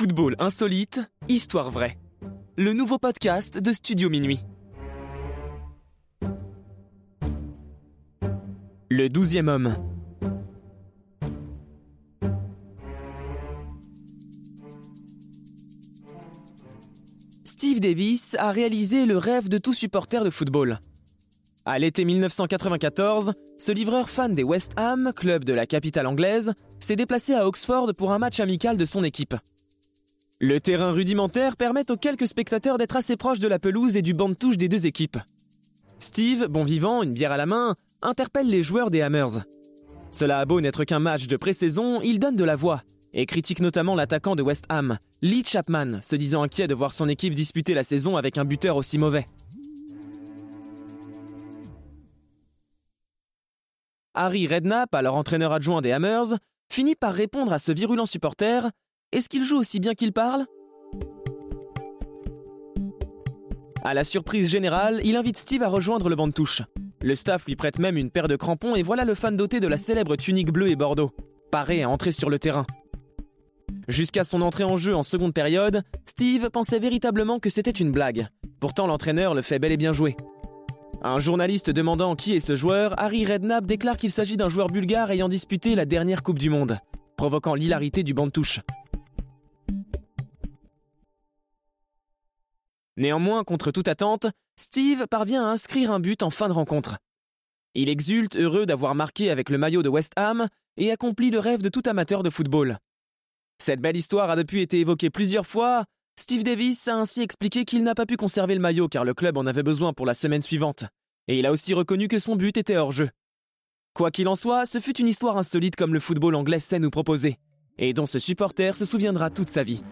Football insolite, histoire vraie. Le nouveau podcast de Studio Minuit. Le douzième homme. Steve Davis a réalisé le rêve de tout supporter de football. À l'été 1994, ce livreur fan des West Ham, club de la capitale anglaise, s'est déplacé à Oxford pour un match amical de son équipe. Le terrain rudimentaire permet aux quelques spectateurs d'être assez proches de la pelouse et du banc de touche des deux équipes. Steve, bon vivant, une bière à la main, interpelle les joueurs des Hammers. Cela a beau n'être qu'un match de pré-saison, il donne de la voix et critique notamment l'attaquant de West Ham, Lee Chapman, se disant inquiet de voir son équipe disputer la saison avec un buteur aussi mauvais. Harry Redknapp, alors entraîneur adjoint des Hammers, finit par répondre à ce virulent supporter Est-ce qu'il joue aussi bien qu'il parle? À la surprise générale, il invite Steve à rejoindre le banc de touche. Le staff lui prête même une paire de crampons et voilà le fan doté de la célèbre tunique bleue et bordeaux, paré à entrer sur le terrain. Jusqu'à son entrée en jeu en seconde période, Steve pensait véritablement que c'était une blague. Pourtant, l'entraîneur le fait bel et bien jouer. Un journaliste demandant qui est ce joueur, Harry Redknapp déclare qu'il s'agit d'un joueur bulgare ayant disputé la dernière Coupe du Monde, provoquant l'hilarité du banc de touche. Néanmoins, contre toute attente, Steve parvient à inscrire un but en fin de rencontre. Il exulte, heureux d'avoir marqué avec le maillot de West Ham, et accomplit le rêve de tout amateur de football. Cette belle histoire a depuis été évoquée plusieurs fois. Steve Davis a ainsi expliqué qu'il n'a pas pu conserver le maillot car le club en avait besoin pour la semaine suivante. Et il a aussi reconnu que son but était hors jeu. Quoi qu'il en soit, ce fut une histoire insolite comme le football anglais sait nous proposer, et dont ce supporter se souviendra toute sa vie.